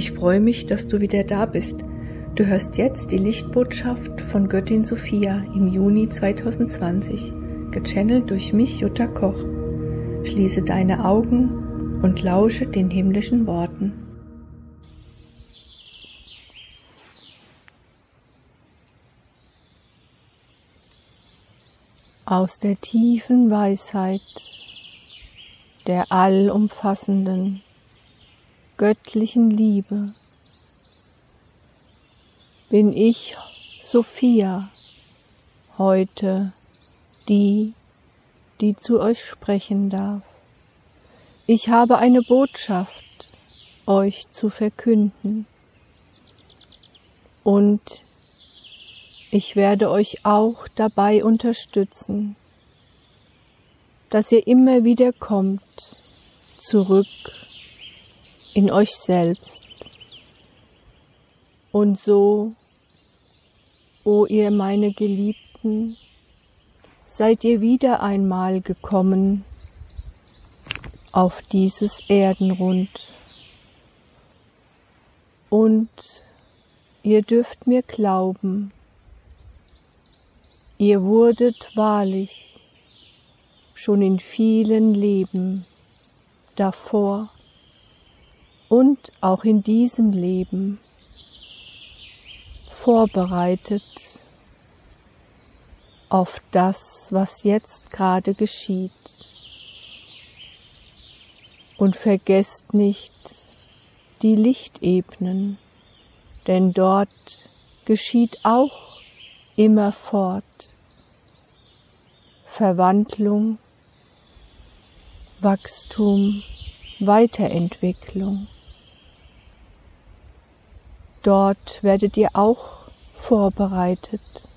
Ich freue mich, dass du wieder da bist. Du hörst jetzt die Lichtbotschaft von Göttin Sophia im Juni 2020, gechannelt durch mich, Jutta Koch. Schließe deine Augen und lausche den himmlischen Worten. Aus der tiefen Weisheit der allumfassenden göttlichen Liebe bin ich, Sophia, heute die, die zu euch sprechen darf. Ich habe eine Botschaft euch zu verkünden und ich werde euch auch dabei unterstützen, dass ihr immer wieder kommt zurück in euch selbst. Und so, o ihr meine Geliebten, seid ihr wieder einmal gekommen auf dieses Erdenrund. Und ihr dürft mir glauben, ihr wurdet wahrlich schon in vielen Leben davor und auch in diesem Leben vorbereitet auf das, was jetzt gerade geschieht. Und vergesst nicht die Lichtebenen, denn dort geschieht auch immerfort Verwandlung, Wachstum, Weiterentwicklung. Dort werdet ihr auch vorbereitet,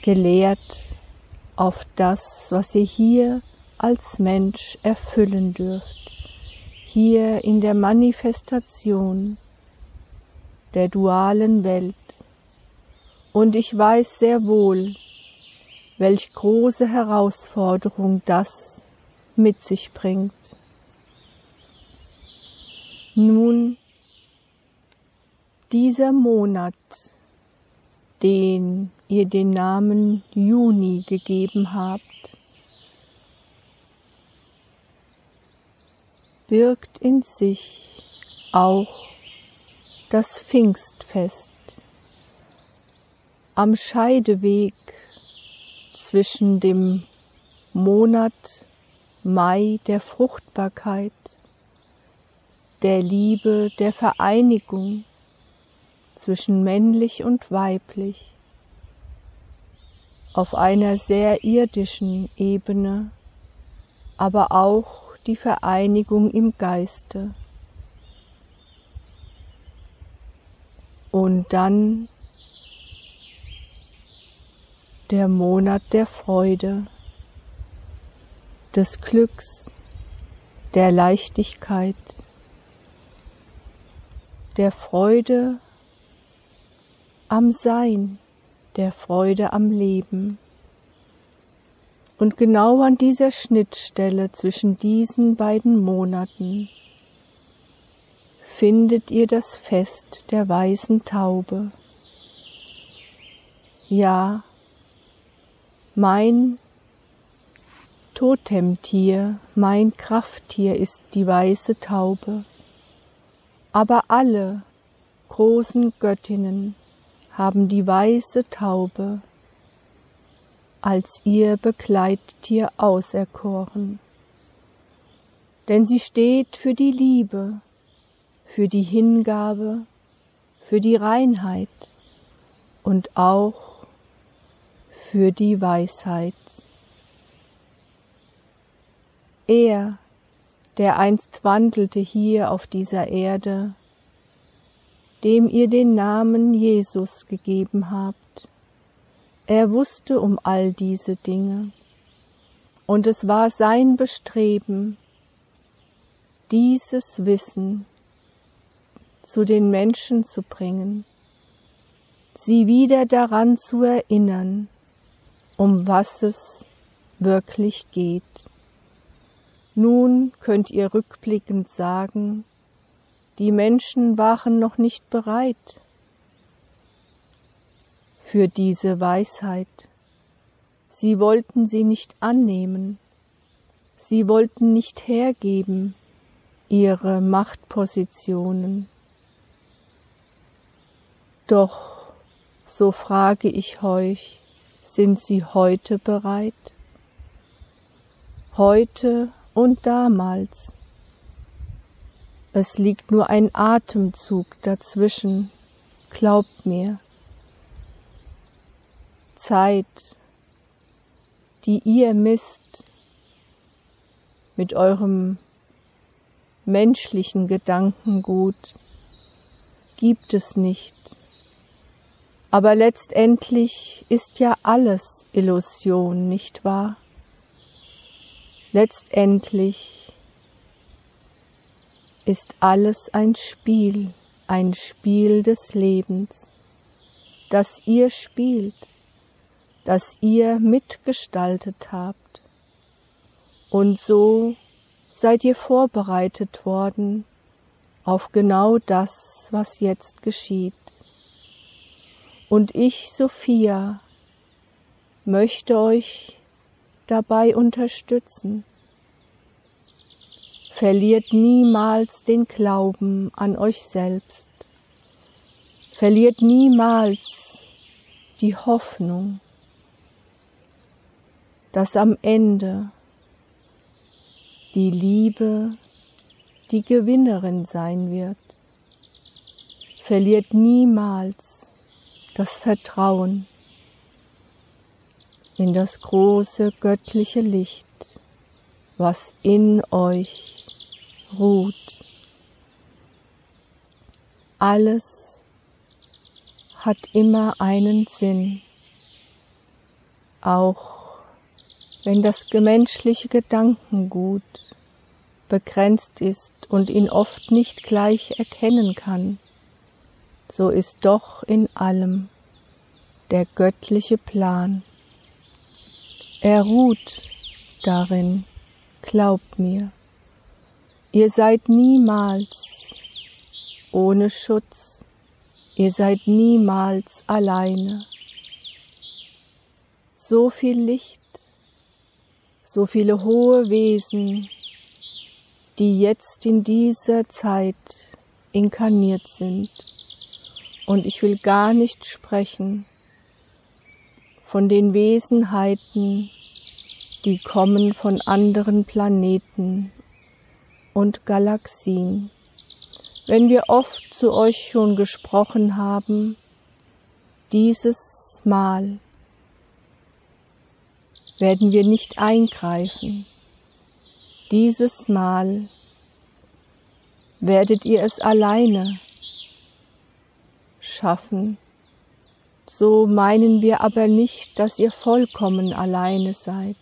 gelehrt auf das, was ihr hier als Mensch erfüllen dürft, hier in der Manifestation der dualen Welt. Und ich weiß sehr wohl, welch große Herausforderung das mit sich bringt. Nun dieser Monat, den ihr den Namen Juni gegeben habt, birgt in sich auch das Pfingstfest. Am Scheideweg zwischen dem Monat Mai der Fruchtbarkeit, der Liebe, der Vereinigung zwischen männlich und weiblich auf einer sehr irdischen Ebene, aber auch die Vereinigung im Geiste. Und dann der Monat der Freude, des Glücks, der Leichtigkeit, der Freude am Sein, der Freude am Leben. Und genau an dieser Schnittstelle zwischen diesen beiden Monaten findet ihr das Fest der weißen Taube. Ja, mein Totemtier, mein Krafttier ist die weiße Taube. Aber alle großen Göttinnen haben die weiße Taube als ihr Begleittier auserkoren. Denn sie steht für die Liebe, für die Hingabe, für die Reinheit und auch für die Weisheit. Er, der einst wandelte hier auf dieser Erde, dem ihr den Namen Jesus gegeben habt. Er wusste um all diese Dinge, und es war sein Bestreben, dieses Wissen zu den Menschen zu bringen, sie wieder daran zu erinnern, um was es wirklich geht. Nun könnt ihr rückblickend sagen, Die Menschen waren noch nicht bereit für diese Weisheit. Sie wollten sie nicht annehmen. Sie wollten nicht hergeben ihre Machtpositionen. Doch, so frage ich euch, sind sie heute bereit? Heute und damals. Es liegt nur ein Atemzug dazwischen, glaubt mir. Zeit, die ihr misst mit eurem menschlichen Gedankengut, gibt es nicht. Aber letztendlich ist ja alles Illusion, nicht wahr? Letztendlich ist alles ein Spiel, ein Spiel des Lebens, das ihr spielt, das ihr mitgestaltet habt. Und so seid ihr vorbereitet worden auf genau das, was jetzt geschieht. Und ich, Sophia, möchte euch dabei unterstützen. Verliert niemals den Glauben an euch selbst. Verliert niemals die Hoffnung, dass am Ende die Liebe die Gewinnerin sein wird. Verliert niemals das Vertrauen in das große göttliche Licht, was in euch ruht. Alles hat immer einen Sinn, auch wenn das gemenschliche Gedankengut begrenzt ist und ihn oft nicht gleich erkennen kann so ist doch in allem der göttliche Plan. Er ruht darin, glaubt mir. Ihr seid niemals ohne Schutz, ihr seid niemals alleine. So viel Licht, so viele hohe Wesen, die jetzt in dieser Zeit inkarniert sind. Und ich will gar nicht sprechen von den Wesenheiten, die kommen von anderen Planeten und Galaxien. Wenn wir oft zu euch schon gesprochen haben, dieses Mal werden wir nicht eingreifen. Dieses Mal werdet ihr es alleine schaffen. So meinen wir aber nicht, dass ihr vollkommen alleine seid.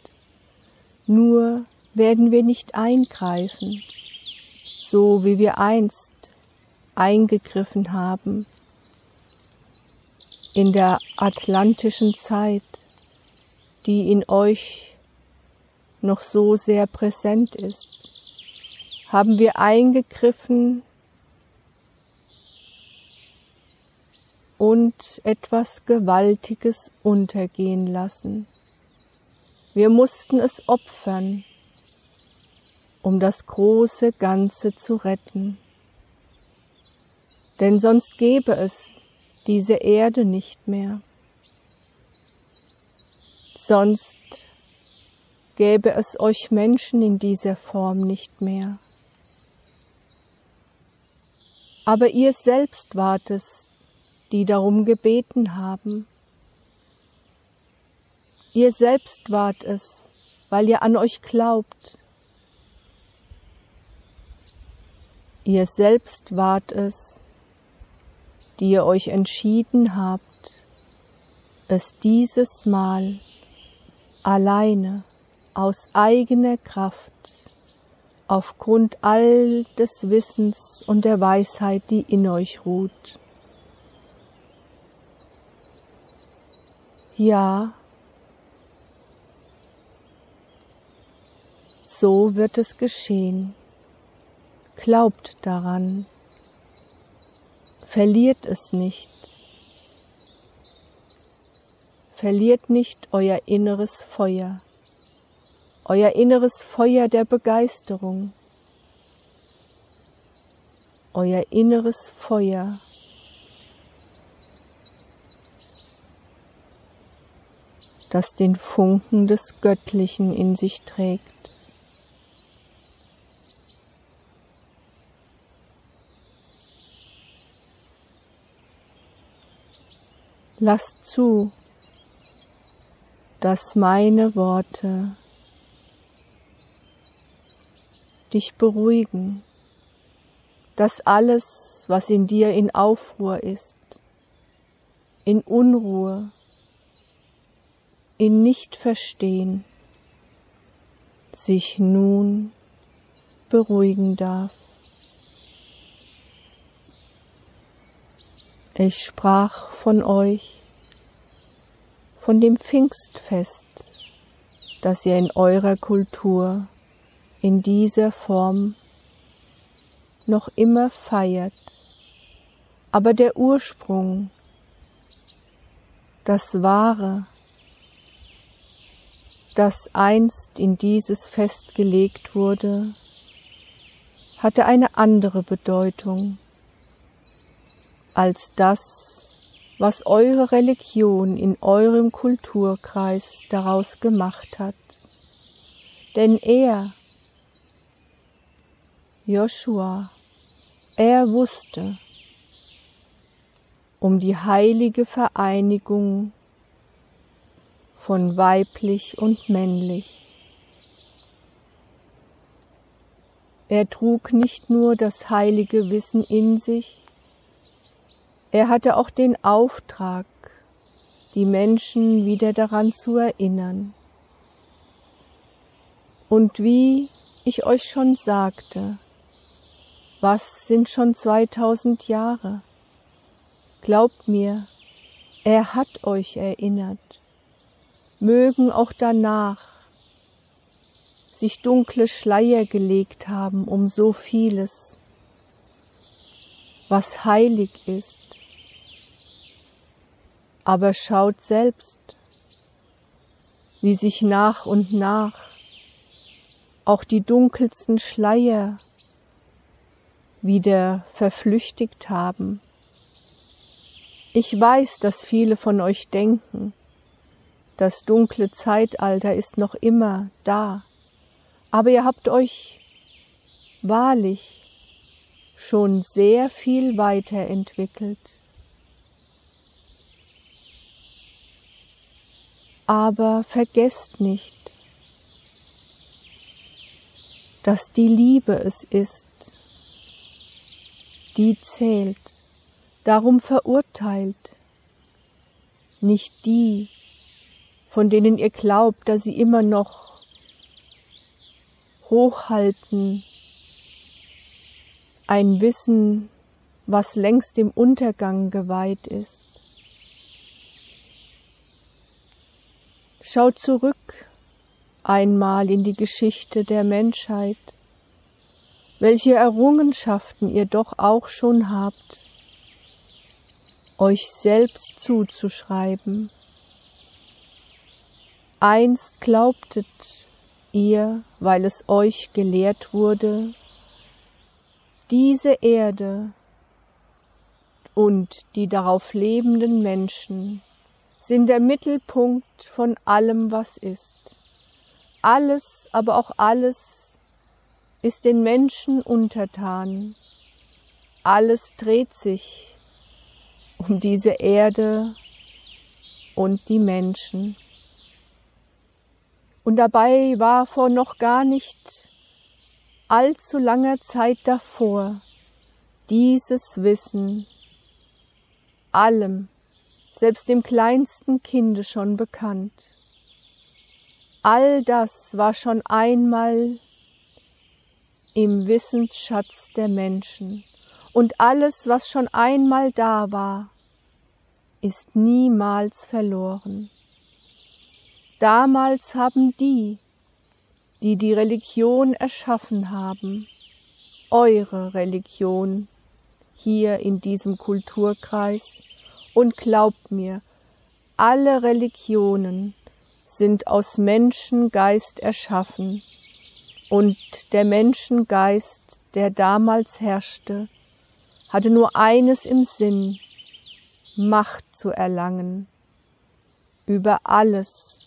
Nur werden wir nicht eingreifen, so wie wir einst eingegriffen haben in der atlantischen Zeit, die in euch noch so sehr präsent ist, haben wir eingegriffen und etwas Gewaltiges untergehen lassen. Wir mussten es opfern, um das große Ganze zu retten. Denn sonst gäbe es diese Erde nicht mehr. Sonst gäbe es euch Menschen in dieser Form nicht mehr. Aber ihr selbst wart es, die darum gebeten haben. Ihr selbst wart es, weil ihr an euch glaubt. Ihr selbst wart es, die ihr euch entschieden habt, es dieses Mal alleine aus eigener Kraft aufgrund all des Wissens und der Weisheit, die in euch ruht, Ja, so wird es geschehen. Glaubt daran, Verliert es nicht. Verliert nicht euer inneres Feuer, euer inneres Feuer der Begeisterung, euer inneres Feuer das den Funken des Göttlichen in sich trägt. Lass zu, dass meine Worte dich beruhigen, dass alles, was in dir in Aufruhr ist, in Unruhe, in Nichtverstehen sich nun beruhigen darf. Ich sprach von euch, von dem Pfingstfest, das ihr in eurer Kultur in dieser Form noch immer feiert. Aber der Ursprung, das Wahre, das einst in dieses Fest gelegt wurde, hatte eine andere Bedeutung als das, was eure Religion in eurem Kulturkreis daraus gemacht hat. Denn er, Joshua, er wusste um die heilige Vereinigung von weiblich und männlich. Er trug nicht nur das heilige Wissen in sich, er hatte auch den Auftrag, die Menschen wieder daran zu erinnern. Und wie ich euch schon sagte, was sind schon 2000 Jahre? Glaubt mir, er hat euch erinnert mögen auch danach sich dunkle Schleier gelegt haben um so vieles, was heilig ist. Aber schaut selbst, wie sich nach und nach auch die dunkelsten Schleier wieder verflüchtigt haben. Ich weiß, dass viele von euch denken, das dunkle Zeitalter ist noch immer da, aber ihr habt euch wahrlich schon sehr viel weiterentwickelt. Aber vergesst nicht, dass die Liebe es ist, die zählt, darum verurteilt, nicht die, von denen ihr glaubt, dass sie immer noch hochhalten, ein Wissen, was längst dem Untergang geweiht ist. Schaut zurück einmal in die Geschichte der Menschheit, welche Errungenschaften ihr doch auch schon habt, euch selbst zuzuschreiben. Einst glaubtet ihr, weil es euch gelehrt wurde, diese Erde und die darauf lebenden Menschen sind der Mittelpunkt von allem, was ist. Alles, aber auch alles ist den Menschen untertan. Alles dreht sich um diese Erde und die Menschen. Und dabei war vor noch gar nicht allzu langer Zeit davor dieses Wissen allem, selbst dem kleinsten Kinde schon bekannt. All das war schon einmal im Wissensschatz der Menschen und alles, was schon einmal da war, ist niemals verloren. Damals haben die, die die Religion erschaffen haben, eure Religion hier in diesem Kulturkreis und glaubt mir, alle Religionen sind aus Menschengeist erschaffen und der Menschengeist, der damals herrschte, hatte nur eines im Sinn, Macht zu erlangen über alles,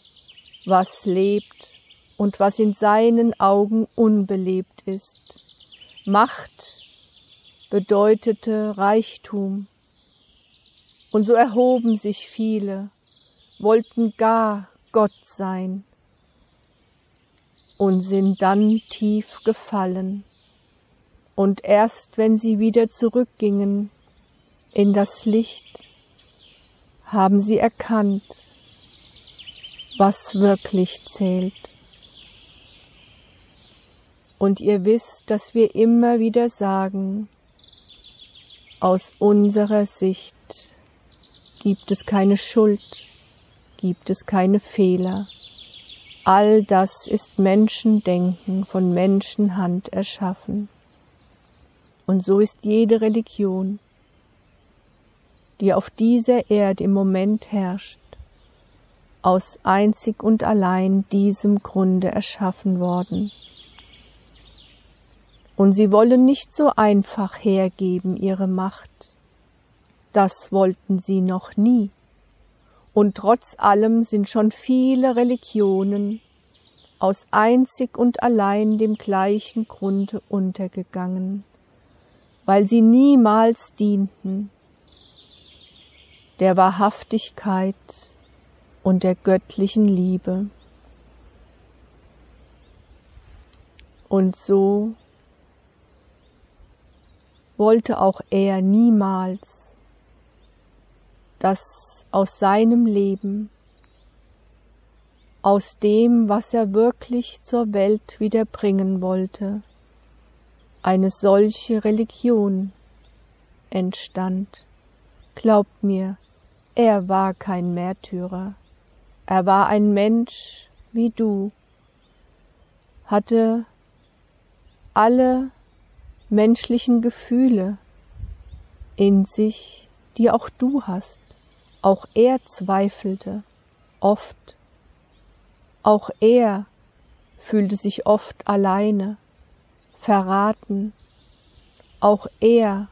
was lebt und was in seinen Augen unbelebt ist. Macht bedeutete Reichtum. Und so erhoben sich viele, wollten gar Gott sein und sind dann tief gefallen. Und erst wenn sie wieder zurückgingen in das Licht, haben sie erkannt, was wirklich zählt. Und ihr wisst, dass wir immer wieder sagen, aus unserer Sicht gibt es keine Schuld, gibt es keine Fehler. All das ist Menschendenken von Menschenhand erschaffen. Und so ist jede Religion, die auf dieser Erde im Moment herrscht, aus einzig und allein diesem Grunde erschaffen worden. Und sie wollen nicht so einfach hergeben ihre Macht. Das wollten sie noch nie. Und trotz allem sind schon viele Religionen aus einzig und allein dem gleichen Grunde untergegangen weil sie niemals dienten der Wahrhaftigkeit und der göttlichen Liebe. Und so wollte auch er niemals, dass aus seinem Leben, aus dem, was er wirklich zur Welt wieder bringen wollte, eine solche Religion entstand. Glaubt mir, er war kein Märtyrer, er war ein Mensch wie du, hatte alle menschlichen Gefühle in sich, die auch du hast. Auch er zweifelte oft. Auch er fühlte sich oft alleine verraten. Auch er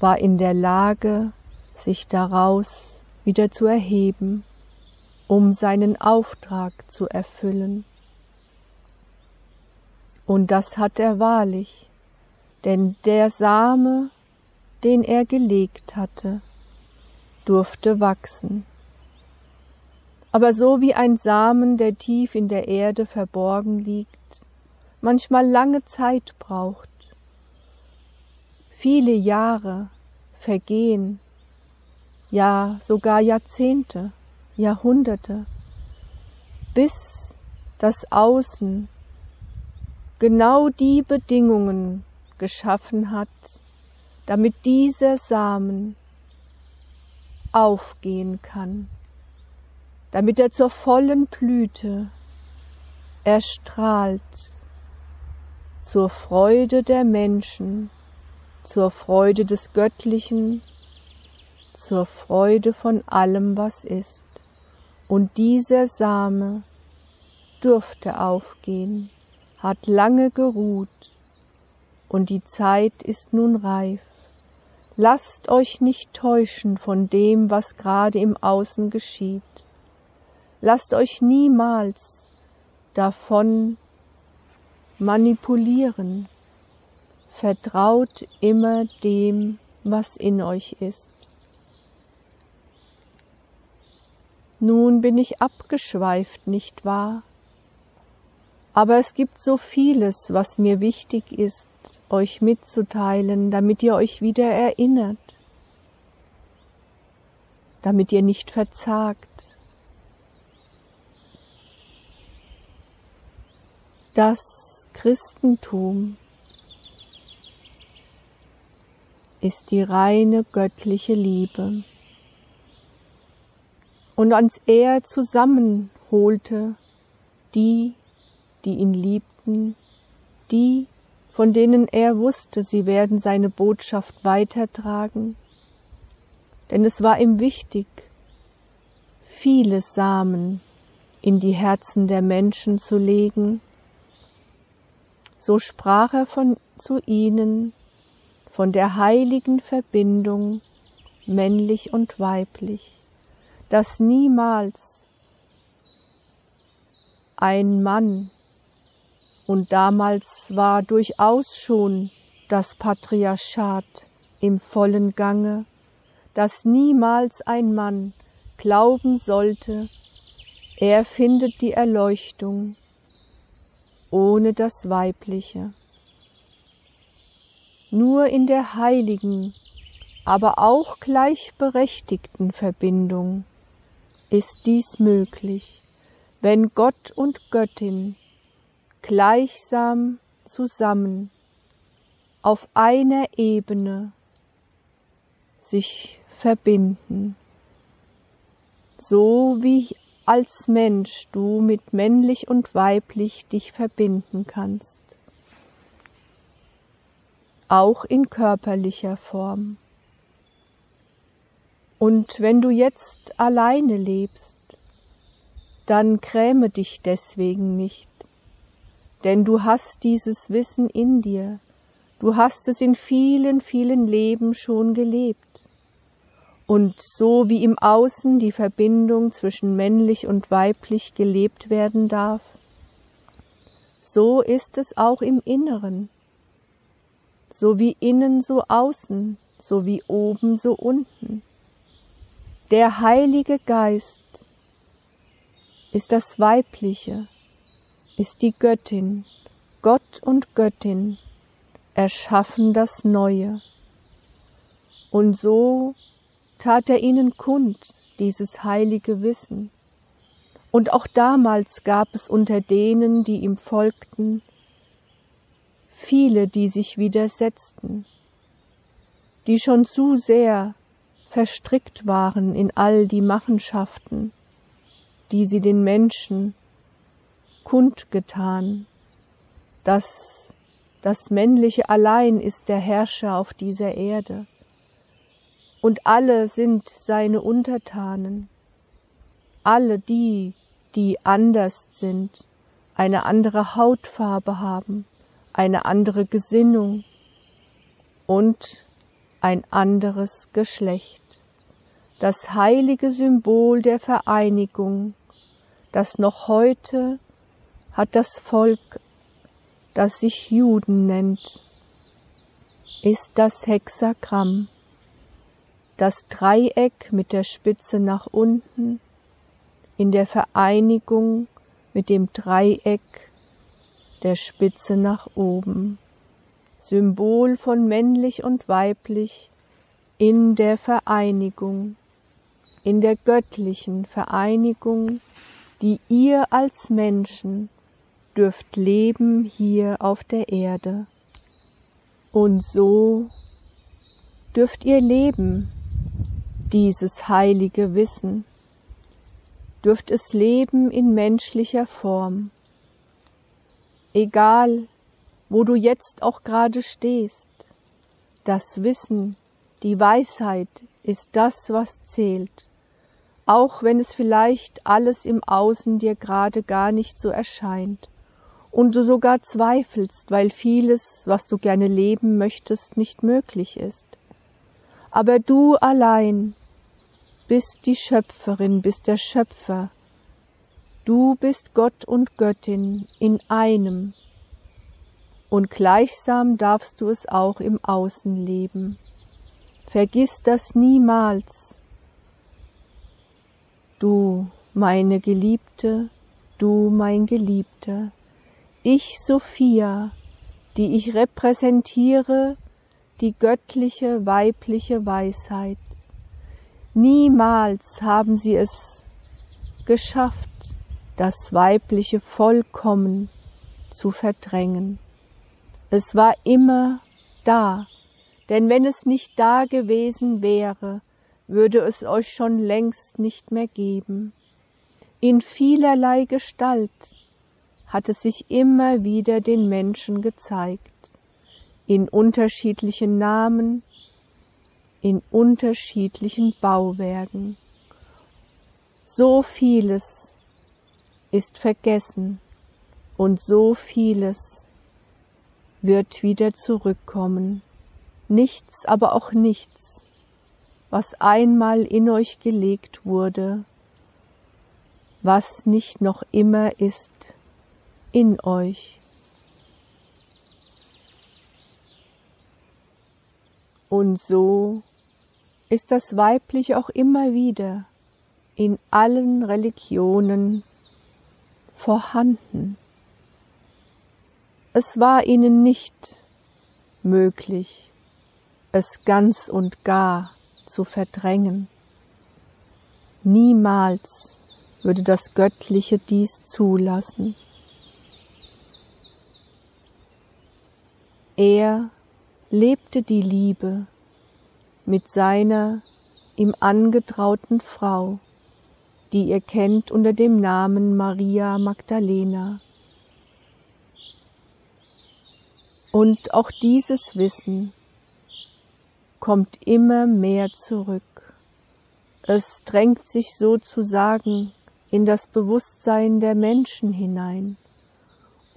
war in der Lage, sich daraus wieder zu erheben, um seinen Auftrag zu erfüllen. Und das hat er wahrlich, denn der Same, den er gelegt hatte, durfte wachsen. Aber so wie ein Samen, der tief in der Erde verborgen liegt, manchmal lange Zeit braucht. Viele Jahre vergehen, ja sogar Jahrzehnte, Jahrhunderte, bis das Außen genau die Bedingungen geschaffen hat, damit dieser Samen aufgehen kann, damit er zur vollen Blüte erstrahlt zur Freude der Menschen, zur Freude des Göttlichen, zur Freude von allem, was ist. Und dieser Same durfte aufgehen, hat lange geruht, und die Zeit ist nun reif. Lasst euch nicht täuschen von dem, was gerade im Außen geschieht. Lasst euch niemals davon manipulieren. Vertraut immer dem, was in euch ist. Nun bin ich abgeschweift, nicht wahr? Aber es gibt so vieles, was mir wichtig ist, euch mitzuteilen, damit ihr euch wieder erinnert, damit ihr nicht verzagt. Das Christentum ist die reine göttliche Liebe. Und als er zusammenholte die, die ihn liebten, die, von denen er wusste, sie werden seine Botschaft weitertragen. Denn es war ihm wichtig, viele Samen in die Herzen der Menschen zu legen. So sprach er von, zu ihnen von der heiligen Verbindung männlich und weiblich, dass niemals ein Mann und damals war durchaus schon das Patriarchat im vollen Gange, dass niemals ein Mann glauben sollte, er findet die Erleuchtung ohne das Weibliche. Nur in der heiligen, aber auch gleichberechtigten Verbindung ist dies möglich, wenn Gott und Göttin gleichsam zusammen auf einer Ebene sich verbinden. So wie als Mensch du mit männlich und weiblich dich verbinden kannst. Auch in körperlicher Form. Und wenn du jetzt alleine lebst, dann gräme dich deswegen nicht, denn du hast dieses Wissen in dir, du hast es in vielen, vielen Leben schon gelebt. Und so wie im Außen die Verbindung zwischen männlich und weiblich gelebt werden darf, so ist es auch im Inneren. So wie innen, so außen, so wie oben, so unten. Der Heilige Geist ist das Weibliche, ist die Göttin, Gott und Göttin erschaffen das Neue. Und so tat er ihnen kund, dieses heilige Wissen. Und auch damals gab es unter denen, die ihm folgten, viele, die sich widersetzten, die schon zu sehr verstrickt waren in all die Machenschaften, die sie den Menschen kundgetan, dass das Männliche allein ist der Herrscher auf dieser Erde, und alle sind seine Untertanen, alle die, die anders sind, eine andere Hautfarbe haben, eine andere Gesinnung und ein anderes Geschlecht. Das heilige Symbol der Vereinigung, das noch heute hat das Volk, das sich Juden nennt, ist das Hexagramm, das Dreieck mit der Spitze nach unten in der Vereinigung mit dem Dreieck der Spitze nach oben, Symbol von männlich und weiblich in der Vereinigung, in der göttlichen Vereinigung, die ihr als Menschen dürft leben hier auf der Erde. Und so dürft ihr leben, dieses heilige Wissen, dürft es leben in menschlicher Form. Egal, wo du jetzt auch gerade stehst, das Wissen, die Weisheit ist das, was zählt, auch wenn es vielleicht alles im Außen dir gerade gar nicht so erscheint und du sogar zweifelst, weil vieles, was du gerne leben möchtest, nicht möglich ist. Aber du allein bist die Schöpferin, bist der Schöpfer. Du bist Gott und Göttin in einem. Und gleichsam darfst du es auch im Außen leben. Vergiss das niemals. Du, meine Geliebte, du, mein Geliebter, ich Sophia, die ich repräsentiere, die göttliche weibliche Weisheit. Niemals haben sie es geschafft, das weibliche vollkommen zu verdrängen. Es war immer da, denn wenn es nicht da gewesen wäre, würde es euch schon längst nicht mehr geben. In vielerlei Gestalt hat es sich immer wieder den Menschen gezeigt. in unterschiedlichen Namen, in unterschiedlichen Bauwerken. So vieles ist vergessen und so vieles wird wieder zurückkommen. Nichts, aber auch nichts, was einmal in euch gelegt wurde, was nicht noch immer ist in euch. Und so ist das Weibliche auch immer wieder in allen Religionen vorhanden. Es war ihnen nicht möglich, es ganz und gar zu verdrängen. Niemals würde das Göttliche dies zulassen. Er lebte die Liebe mit seiner ihm angetrauten Frau, die ihr kennt unter dem Namen Maria Magdalena. Und auch dieses Wissen kommt immer mehr zurück. Es drängt sich sozusagen in das Bewusstsein der Menschen hinein.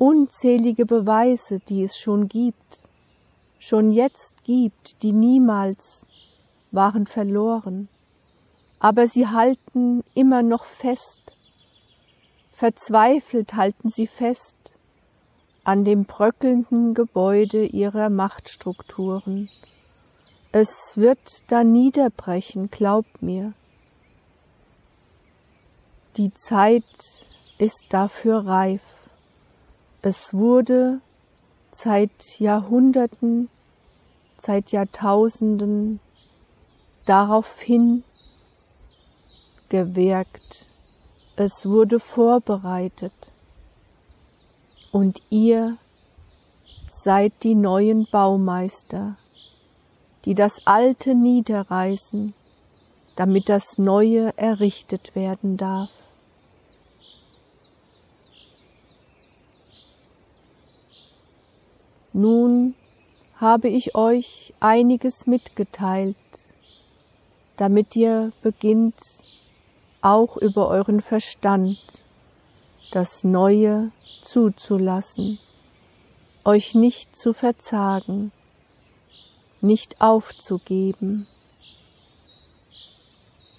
Unzählige Beweise, die es schon gibt, schon jetzt gibt, die niemals waren verloren, aber sie halten immer noch fest, verzweifelt halten sie fest an dem bröckelnden Gebäude ihrer Machtstrukturen. Es wird da niederbrechen, glaubt mir. Die Zeit ist dafür reif. Es wurde seit Jahrhunderten, seit Jahrtausenden daraufhin gewirkt. Es wurde vorbereitet. Und ihr seid die neuen Baumeister, die das Alte niederreißen, damit das Neue errichtet werden darf. Nun habe ich euch einiges mitgeteilt, damit ihr beginnt, auch über euren Verstand das Neue zuzulassen, euch nicht zu verzagen, nicht aufzugeben.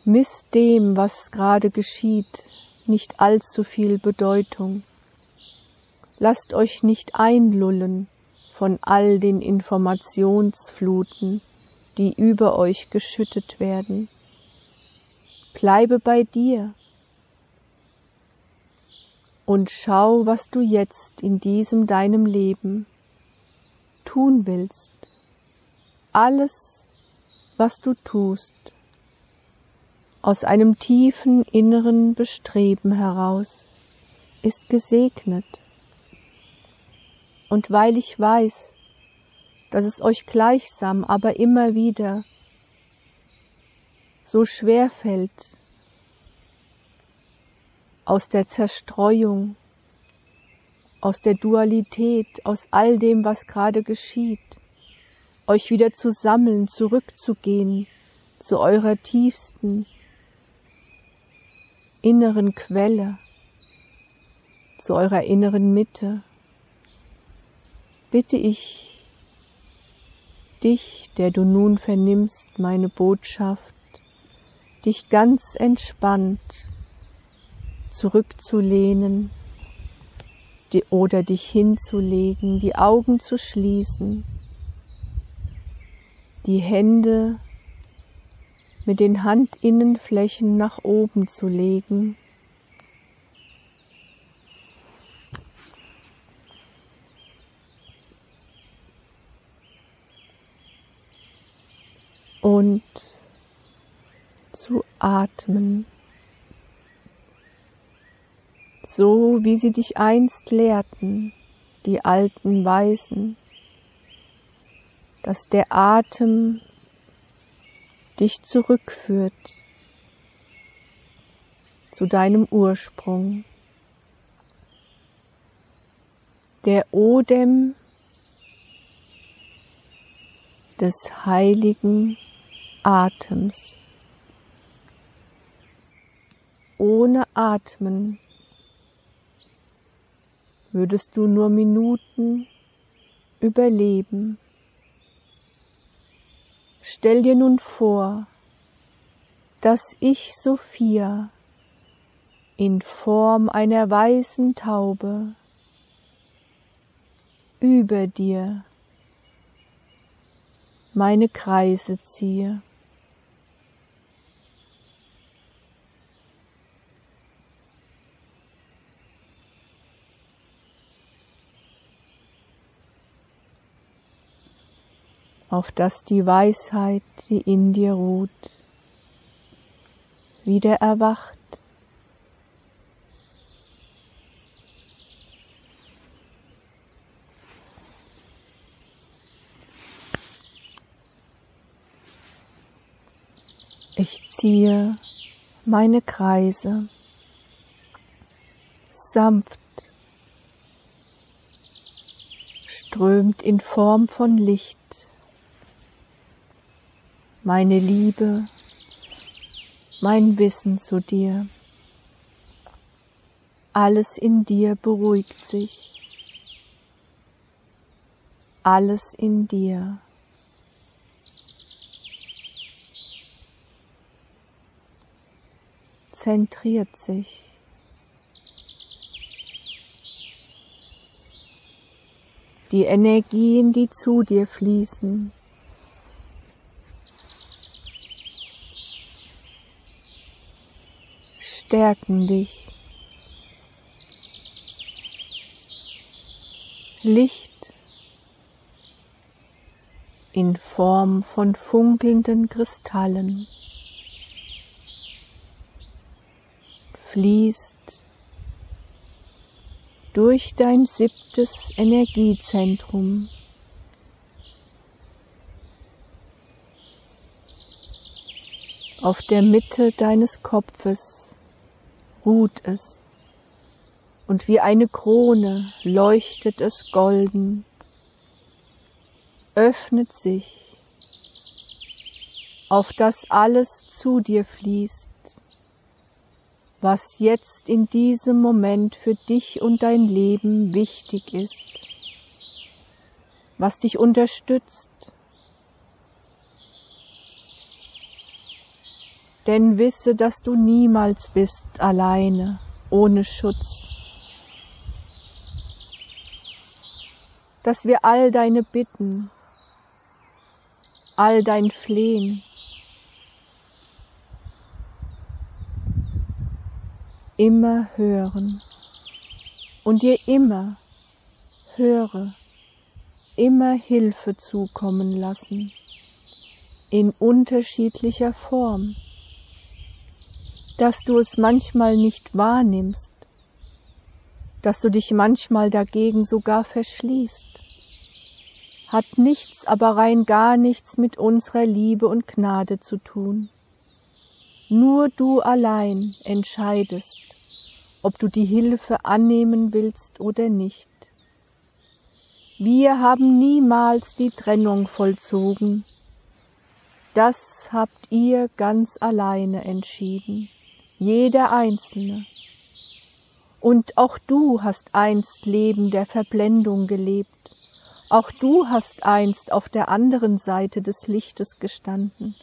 Misst dem, was gerade geschieht, nicht allzu viel Bedeutung. Lasst euch nicht einlullen von all den Informationsfluten, die über euch geschüttet werden. Bleibe bei dir und schau, was du jetzt in diesem deinem Leben tun willst. Alles, was du tust, aus einem tiefen inneren Bestreben heraus, ist gesegnet und weil ich weiß, dass es euch gleichsam, aber immer wieder so schwer fällt, aus der Zerstreuung, aus der Dualität, aus all dem, was gerade geschieht, euch wieder zu sammeln, zurückzugehen zu eurer tiefsten inneren Quelle, zu eurer inneren Mitte bitte ich dich, der du nun vernimmst meine Botschaft, dich ganz entspannt zurückzulehnen oder dich hinzulegen, die Augen zu schließen, die Hände mit den Handinnenflächen nach oben zu legen und zu atmen, so wie sie dich einst lehrten, die alten Weisen, dass der Atem dich zurückführt zu deinem Ursprung. Der Odem des heiligen Atems. Ohne Atmen würdest du nur Minuten überleben. Stell dir nun vor, dass ich Sophia in Form einer weißen Taube über dir meine Kreise ziehe. Auf dass die Weisheit, die in dir ruht, wieder erwacht. Ich ziehe meine Kreise sanft, strömt in Form von Licht meine Liebe, mein Wissen zu dir. Alles in dir beruhigt sich. Alles in dir. zentriert sich. Die Energien, die zu dir fließen, stärken dich. Licht in Form von funkelnden Kristallen fließt durch dein siebtes Energiezentrum auf der Mitte deines Kopfes ruht es, und wie eine Krone leuchtet es golden, öffnet sich, auf das alles zu dir fließt, was jetzt in diesem Moment für dich und dein Leben wichtig ist, was dich unterstützt, denn wisse, dass du niemals bist alleine, ohne Schutz. Dass wir all deine Bitten, all dein Flehen, immer hören und dir immer höre, immer Hilfe zukommen lassen, in unterschiedlicher Form dass du es manchmal nicht wahrnimmst, dass du dich manchmal dagegen sogar verschließt, hat nichts, aber rein gar nichts mit unserer Liebe und Gnade zu tun. Nur du allein entscheidest, ob du die Hilfe annehmen willst oder nicht. Wir haben niemals die Trennung vollzogen. Das habt ihr ganz alleine entschieden jeder Einzelne. Und auch du hast einst Leben der Verblendung gelebt. Auch du hast einst auf der anderen Seite des Lichtes gestanden,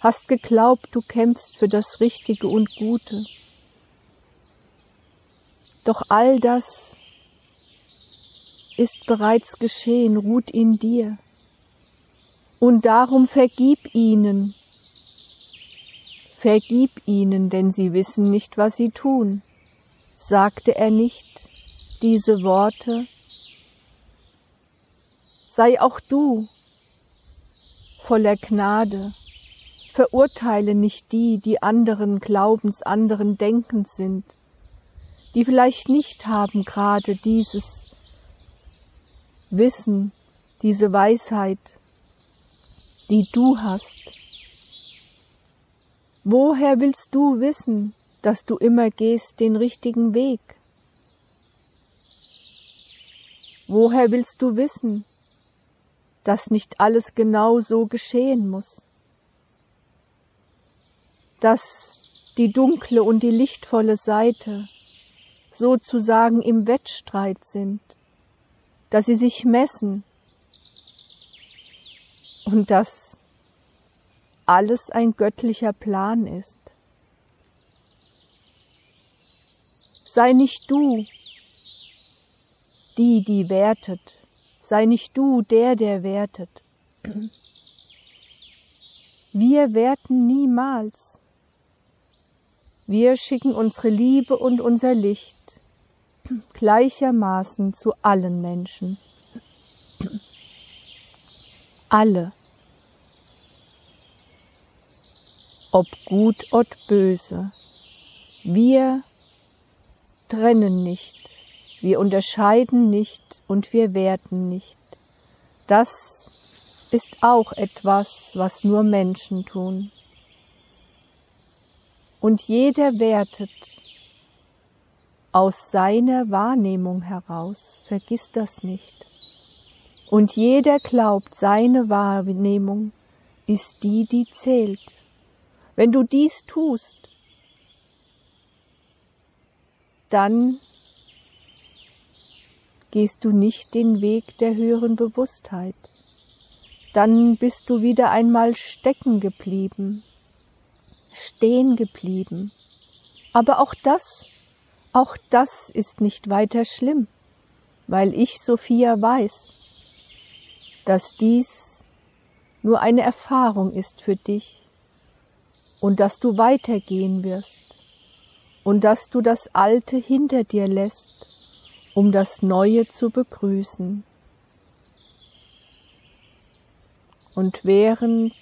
hast geglaubt, du kämpfst für das Richtige und Gute. Doch all das ist bereits geschehen, ruht in dir. Und darum vergib ihnen, Vergib ihnen, denn sie wissen nicht, was sie tun. Sagte er nicht diese Worte? Sei auch du voller Gnade, verurteile nicht die, die anderen Glaubens, anderen Denkens sind, die vielleicht nicht haben gerade dieses Wissen, diese Weisheit, die du hast. Woher willst du wissen, dass du immer gehst den richtigen Weg? Woher willst du wissen, dass nicht alles genau so geschehen muss, dass die dunkle und die lichtvolle Seite sozusagen im Wettstreit sind, dass sie sich messen und dass alles ein göttlicher Plan ist. Sei nicht du die, die wertet, sei nicht du der, der wertet. Wir werten niemals. Wir schicken unsere Liebe und unser Licht gleichermaßen zu allen Menschen. Alle. Ob gut, ob böse. Wir trennen nicht, wir unterscheiden nicht und wir werten nicht. Das ist auch etwas, was nur Menschen tun. Und jeder wertet aus seiner Wahrnehmung heraus, vergiss das nicht. Und jeder glaubt, seine Wahrnehmung ist die, die zählt. Wenn du dies tust, dann gehst du nicht den Weg der höheren Bewusstheit. Dann bist du wieder einmal stecken geblieben, stehen geblieben. Aber auch das, auch das ist nicht weiter schlimm, weil ich, Sophia, weiß, dass dies nur eine Erfahrung ist für dich und dass du weitergehen wirst und dass du das Alte hinter dir lässt, um das Neue zu begrüßen. Und während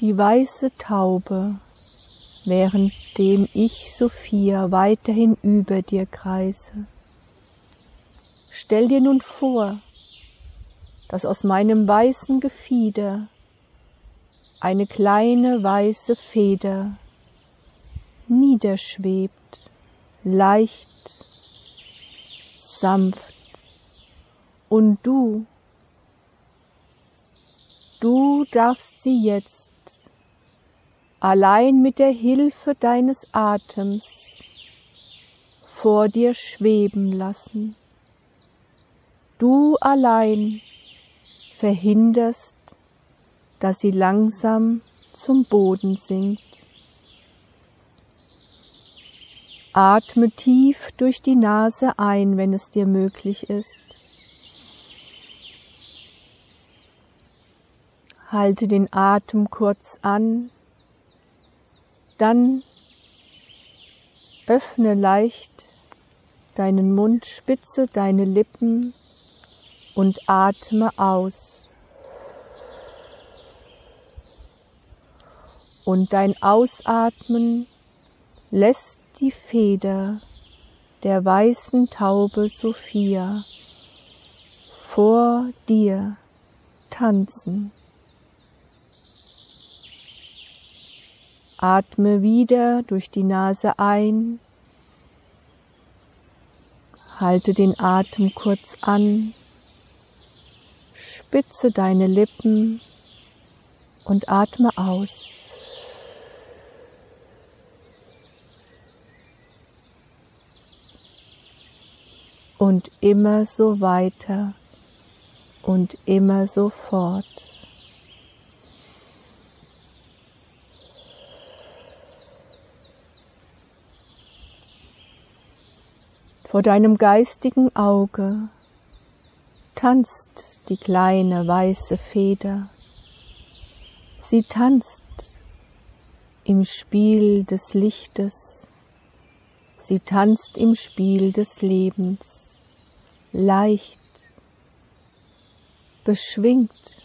die weiße Taube, währenddem ich, Sophia, weiterhin über dir kreise, stell dir nun vor, dass aus meinem weißen Gefieder eine kleine weiße Feder niederschwebt, leicht, sanft. Und du, du darfst sie jetzt allein mit der Hilfe deines Atems vor dir schweben lassen. Du allein verhinderst dass sie langsam zum Boden sinkt. Atme tief durch die Nase ein, wenn es dir möglich ist. Halte den Atem kurz an, dann öffne leicht deinen Mund, spitze deine Lippen und atme aus. Und dein Ausatmen lässt die Feder der weißen Taube Sophia vor dir tanzen. Atme wieder durch die Nase ein, halte den Atem kurz an, spitze deine Lippen und atme aus. Und immer so weiter und immer so fort. Vor deinem geistigen Auge tanzt die kleine weiße Feder. Sie tanzt im Spiel des Lichtes. Sie tanzt im Spiel des Lebens leicht, beschwingt.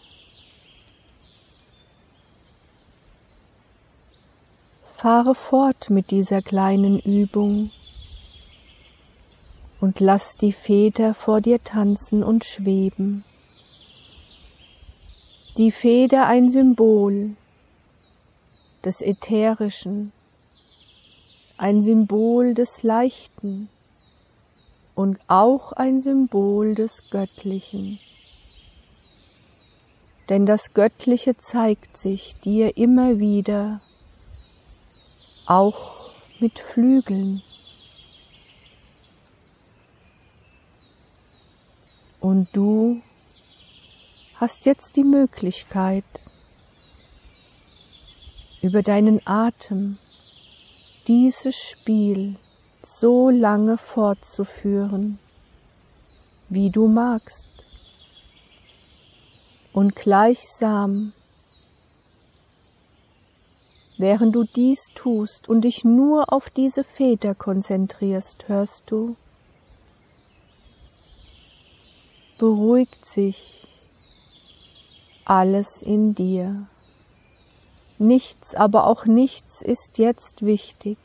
Fahre fort mit dieser kleinen Übung und lass die Feder vor dir tanzen und schweben. Die Feder ein Symbol des Ätherischen, ein Symbol des Leichten, und auch ein Symbol des Göttlichen. Denn das Göttliche zeigt sich dir immer wieder, auch mit Flügeln. Und du hast jetzt die Möglichkeit, über deinen Atem dieses Spiel so lange fortzuführen, wie du magst. Und gleichsam, während du dies tust und dich nur auf diese Feder konzentrierst, hörst du, beruhigt sich alles in dir. Nichts, aber auch nichts ist jetzt wichtig,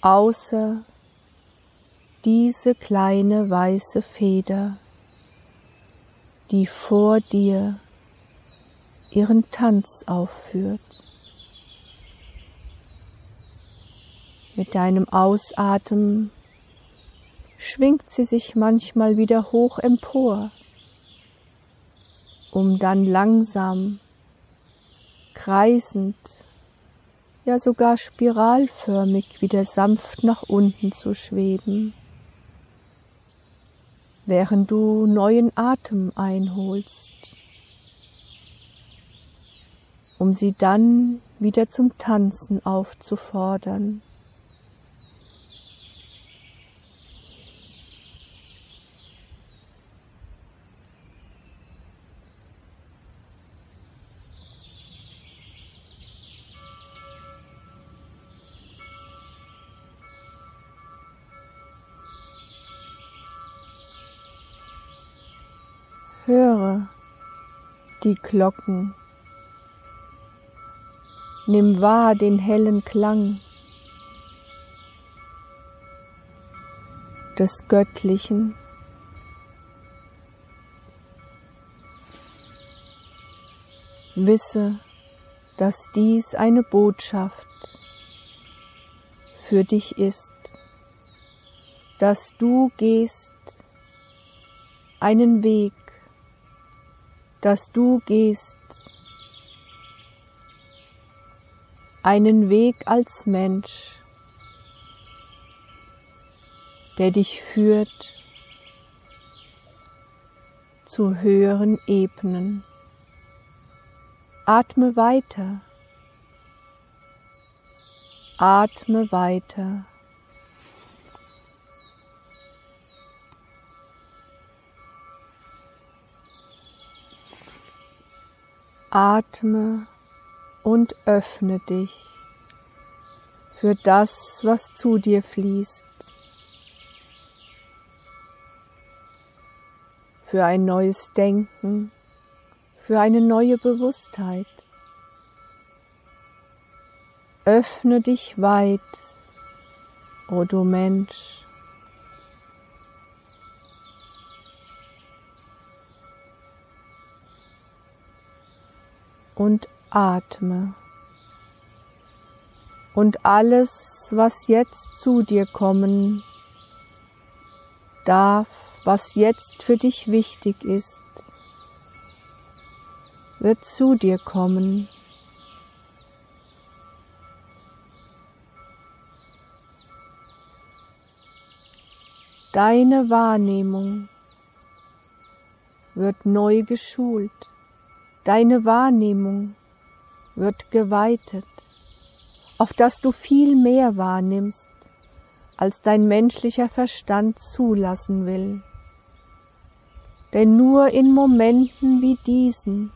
außer diese kleine weiße Feder, die vor dir ihren Tanz aufführt. Mit deinem Ausatmen schwingt sie sich manchmal wieder hoch empor, um dann langsam kreisend, ja sogar spiralförmig wieder sanft nach unten zu schweben, während du neuen Atem einholst, um sie dann wieder zum Tanzen aufzufordern. Die Glocken, nimm wahr den hellen Klang des Göttlichen. Wisse, dass dies eine Botschaft für dich ist, dass du gehst einen Weg, dass du gehst, einen Weg als Mensch, der dich führt zu höheren Ebenen. Atme weiter, atme weiter. Atme und öffne dich für das, was zu dir fließt, für ein neues Denken, für eine neue Bewusstheit. Öffne dich weit, o oh du Mensch. Und atme. Und alles, was jetzt zu dir kommen darf, was jetzt für dich wichtig ist, wird zu dir kommen. Deine Wahrnehmung wird neu geschult. Deine Wahrnehmung wird geweitet, auf dass du viel mehr wahrnimmst, als dein menschlicher Verstand zulassen will. Denn nur in Momenten wie diesen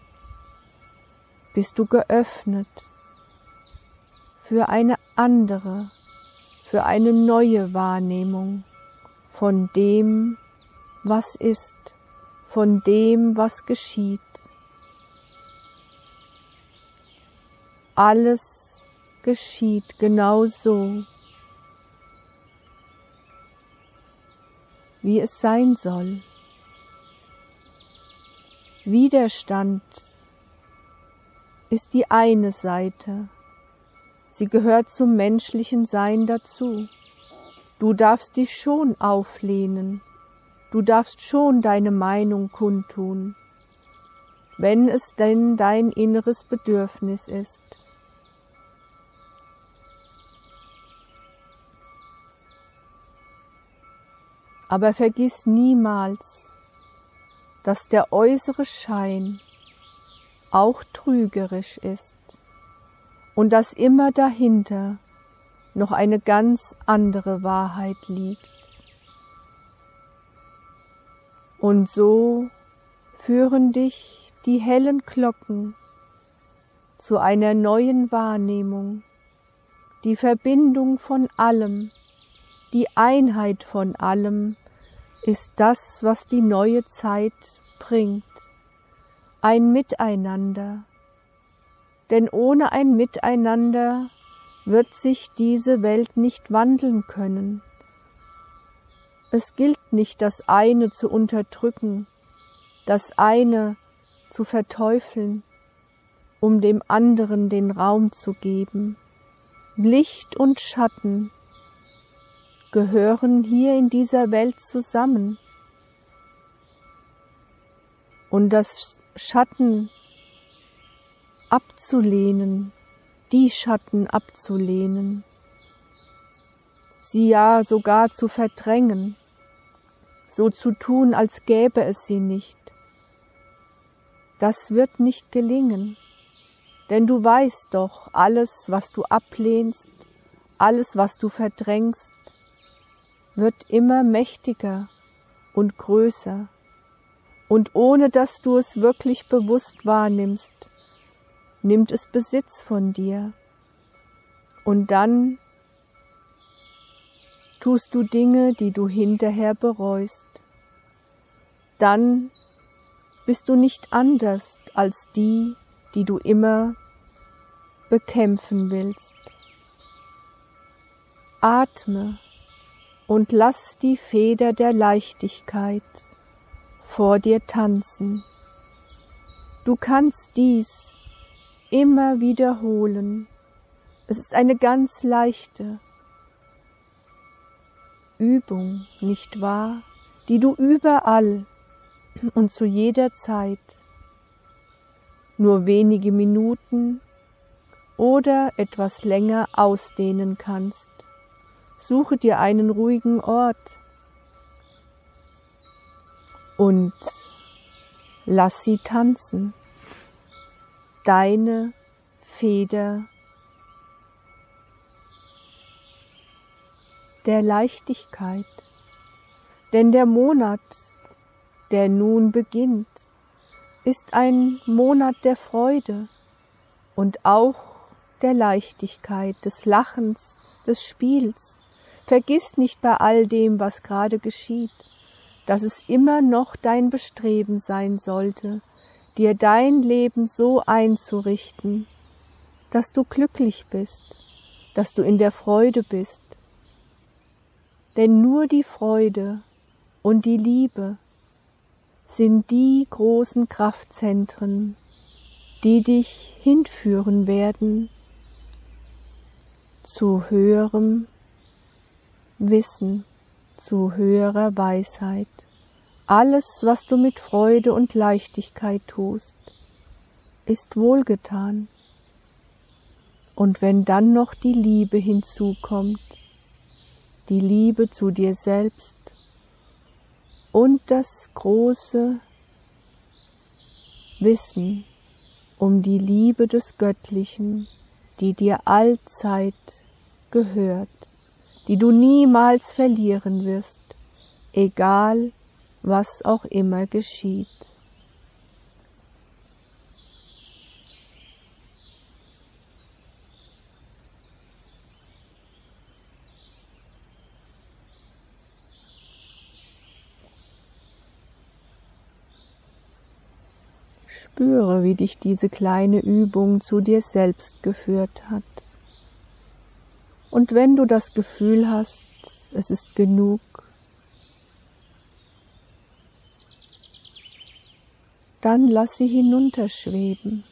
bist du geöffnet für eine andere, für eine neue Wahrnehmung von dem, was ist, von dem, was geschieht. Alles geschieht genau so, wie es sein soll. Widerstand ist die eine Seite, sie gehört zum menschlichen Sein dazu. Du darfst dich schon auflehnen, du darfst schon deine Meinung kundtun, wenn es denn dein inneres Bedürfnis ist. Aber vergiss niemals, dass der äußere Schein auch trügerisch ist und dass immer dahinter noch eine ganz andere Wahrheit liegt. Und so führen dich die hellen Glocken zu einer neuen Wahrnehmung, die Verbindung von allem, die Einheit von allem, ist das, was die neue Zeit bringt. Ein Miteinander. Denn ohne ein Miteinander wird sich diese Welt nicht wandeln können. Es gilt nicht, das eine zu unterdrücken, das eine zu verteufeln, um dem anderen den Raum zu geben. Licht und Schatten gehören hier in dieser Welt zusammen. Und das Schatten abzulehnen, die Schatten abzulehnen, sie ja sogar zu verdrängen, so zu tun, als gäbe es sie nicht. Das wird nicht gelingen, denn du weißt doch, alles, was du ablehnst, alles, was du verdrängst, wird immer mächtiger und größer, und ohne dass du es wirklich bewusst wahrnimmst, nimmt es Besitz von dir, und dann tust du Dinge, die du hinterher bereust. Dann bist du nicht anders als die, die du immer bekämpfen willst. Atme und lass die Feder der Leichtigkeit vor dir tanzen. Du kannst dies immer wiederholen. Es ist eine ganz leichte Übung, nicht wahr, die du überall und zu jeder Zeit nur wenige Minuten oder etwas länger ausdehnen kannst. Suche dir einen ruhigen Ort und lass sie tanzen. Deine Feder der Leichtigkeit. Denn der Monat, der nun beginnt, ist ein Monat der Freude und auch der Leichtigkeit, des Lachens, des Spiels, Vergiss nicht bei all dem, was gerade geschieht, dass es immer noch dein Bestreben sein sollte, dir dein Leben so einzurichten, dass du glücklich bist, dass du in der Freude bist. Denn nur die Freude und die Liebe sind die großen Kraftzentren, die dich hinführen werden zu höherem Wissen, zu höherer Weisheit. Alles, was du mit Freude und Leichtigkeit tust, ist wohlgetan. Und wenn dann noch die Liebe hinzukommt, die Liebe zu dir selbst und das große Wissen um die Liebe des Göttlichen, die dir allzeit gehört, die du niemals verlieren wirst, egal was auch immer geschieht. Spüre, wie dich diese kleine Übung zu dir selbst geführt hat. Und wenn du das Gefühl hast, es ist genug, dann lass sie hinunterschweben.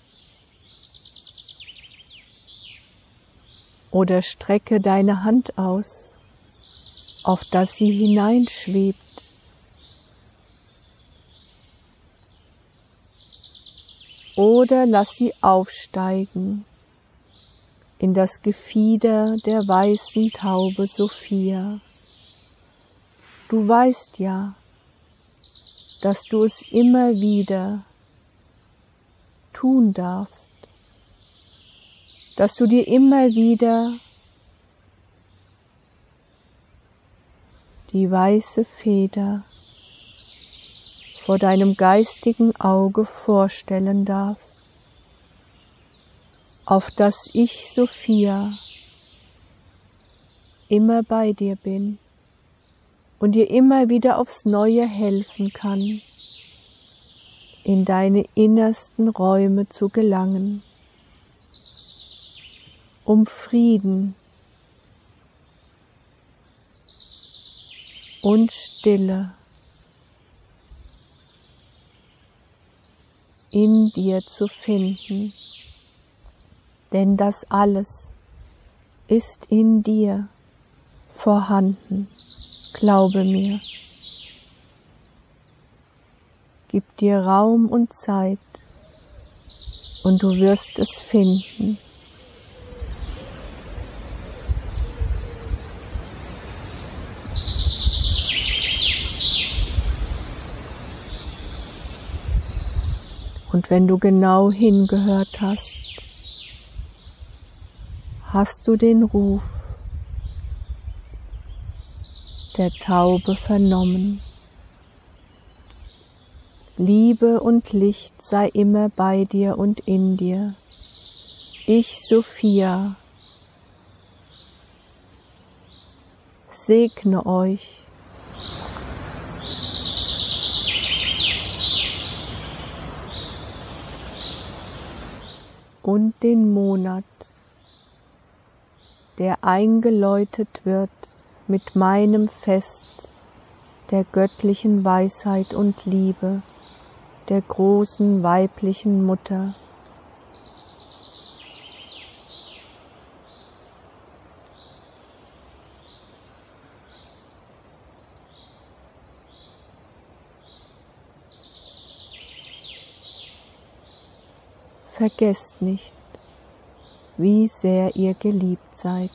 Oder strecke deine Hand aus auf das sie hineinschwebt. Oder lass sie aufsteigen in das Gefieder der weißen Taube Sophia. Du weißt ja, dass du es immer wieder tun darfst, dass du dir immer wieder die weiße Feder vor deinem geistigen Auge vorstellen darfst, auf das ich, Sophia, immer bei dir bin und dir immer wieder aufs Neue helfen kann, in deine innersten Räume zu gelangen, um Frieden und Stille in dir zu finden, denn das alles ist in dir vorhanden, glaube mir. Gib dir Raum und Zeit und du wirst es finden. Und wenn du genau hingehört hast, hast du den Ruf der Taube vernommen. Liebe und Licht sei immer bei dir und in dir. Ich, Sophia, segne euch und den Monat, der eingeläutet wird mit meinem Fest der göttlichen Weisheit und Liebe, der großen weiblichen Mutter. Vergesst nicht, wie sehr ihr geliebt seid.